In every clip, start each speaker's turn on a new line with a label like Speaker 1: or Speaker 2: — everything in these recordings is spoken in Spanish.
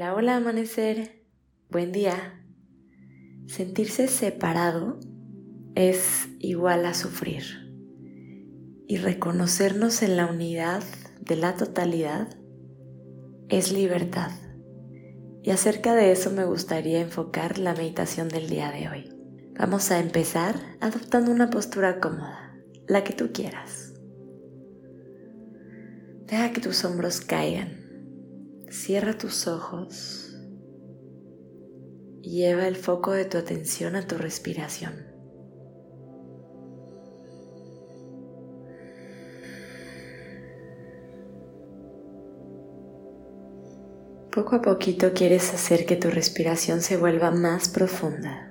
Speaker 1: Hola, hola amanecer. Buen día. Sentirse separado es igual a sufrir. Y reconocernos en la unidad de la totalidad es libertad. Y acerca de eso me gustaría enfocar la meditación del día de hoy. Vamos a empezar adoptando una postura cómoda, la que tú quieras. Deja que tus hombros caigan Cierra tus ojos y lleva el foco de tu atención a tu respiración. Poco a poquito quieres hacer que tu respiración se vuelva más profunda.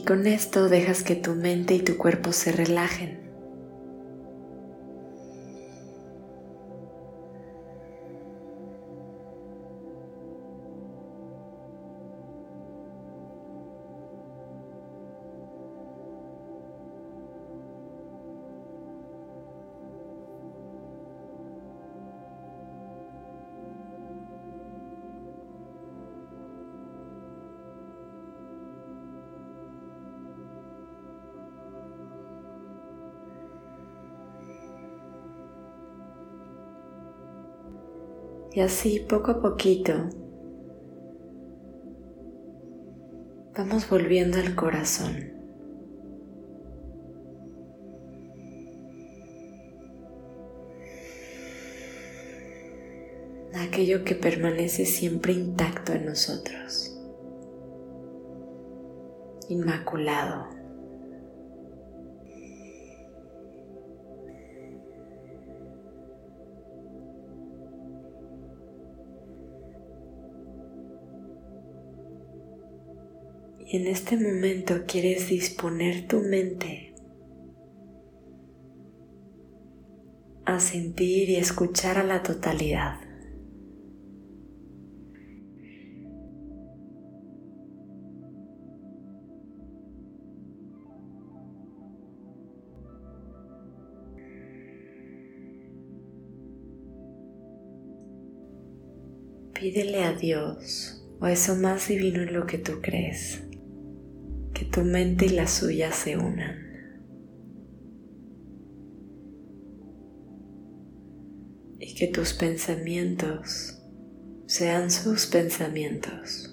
Speaker 1: Y con esto dejas que tu mente y tu cuerpo se relajen. Y así poco a poquito vamos volviendo al corazón. aquello que permanece siempre intacto en nosotros, inmaculado. En este momento quieres disponer tu mente a sentir y escuchar a la totalidad. Pídele a Dios o eso más divino en lo que tú crees que tu mente y la suya se unan. Y que tus pensamientos sean sus pensamientos.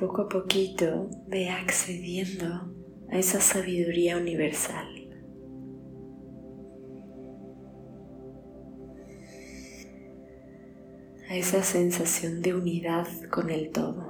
Speaker 1: Poco a poquito ve accediendo a esa sabiduría universal. A esa sensación de unidad con el todo.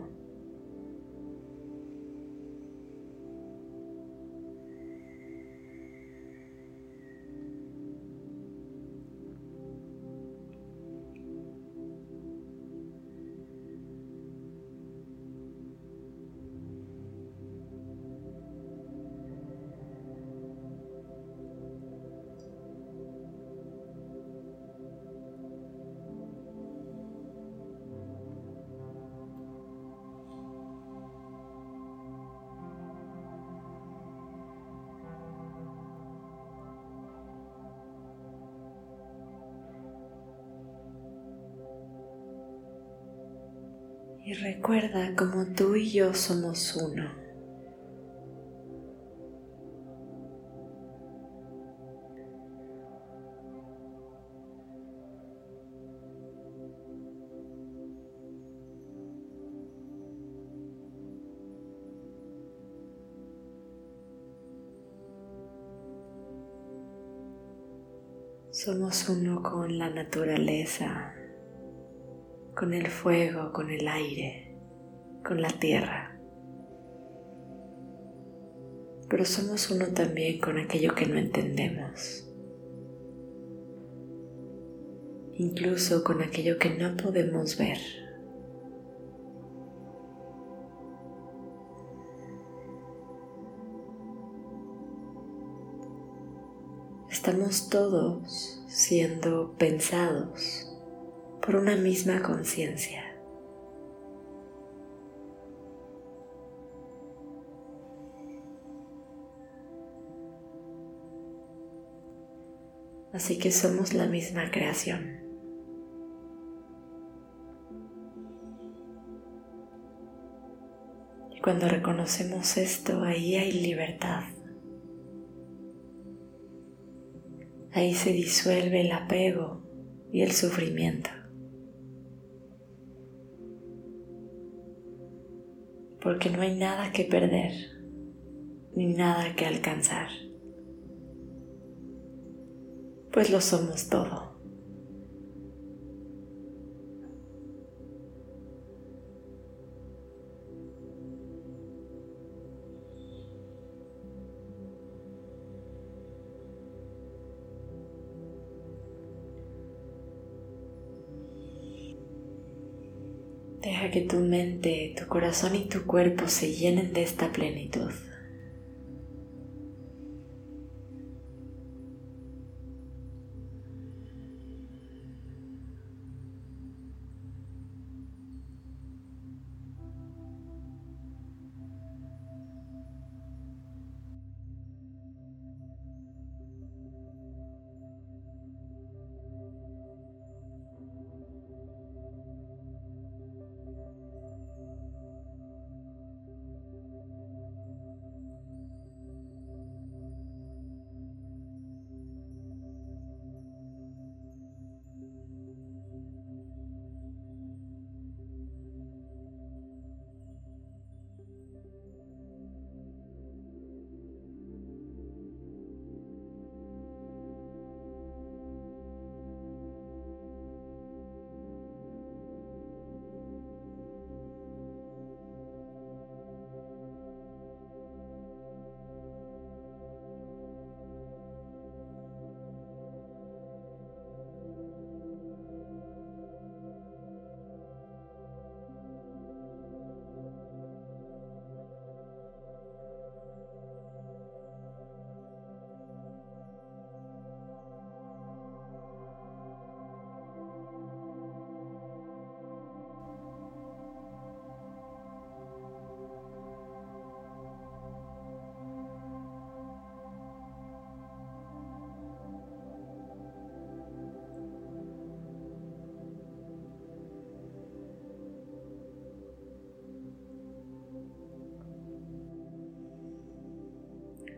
Speaker 1: Y recuerda como tú y yo somos uno. Somos uno con la naturaleza, con el fuego, con el aire, con la tierra. Pero somos uno también con aquello que no entendemos, incluso con aquello que no podemos ver. Estamos todos siendo pensados por una misma conciencia. Así que somos la misma creación. Y cuando reconocemos esto, ahí hay libertad. Ahí se disuelve el apego y el sufrimiento. Porque no hay nada que perder ni nada que alcanzar pues lo somos todo. Deja que tu mente, tu corazón y tu cuerpo se llenen de esta plenitud.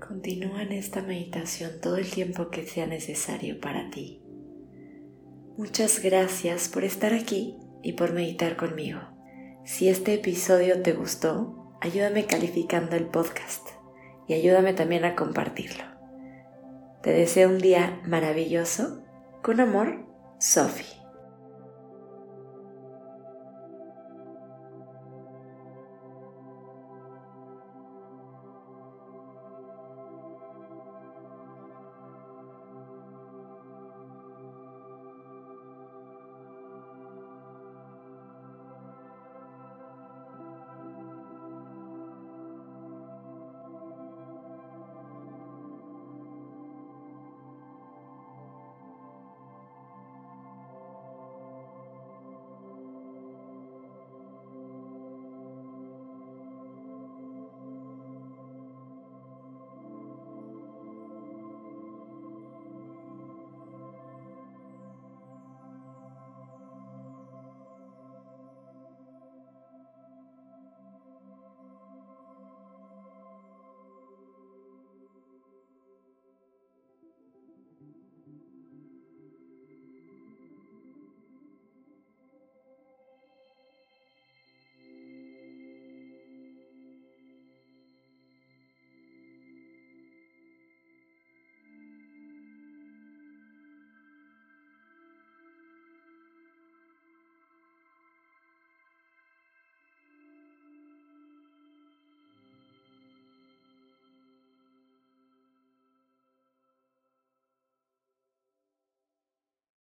Speaker 1: Continúa en esta meditación todo el tiempo que sea necesario para ti. Muchas gracias por estar aquí y por meditar conmigo. Si este episodio te gustó, ayúdame calificando el podcast y ayúdame también a compartirlo. Te deseo un día maravilloso. Con amor, Sophie.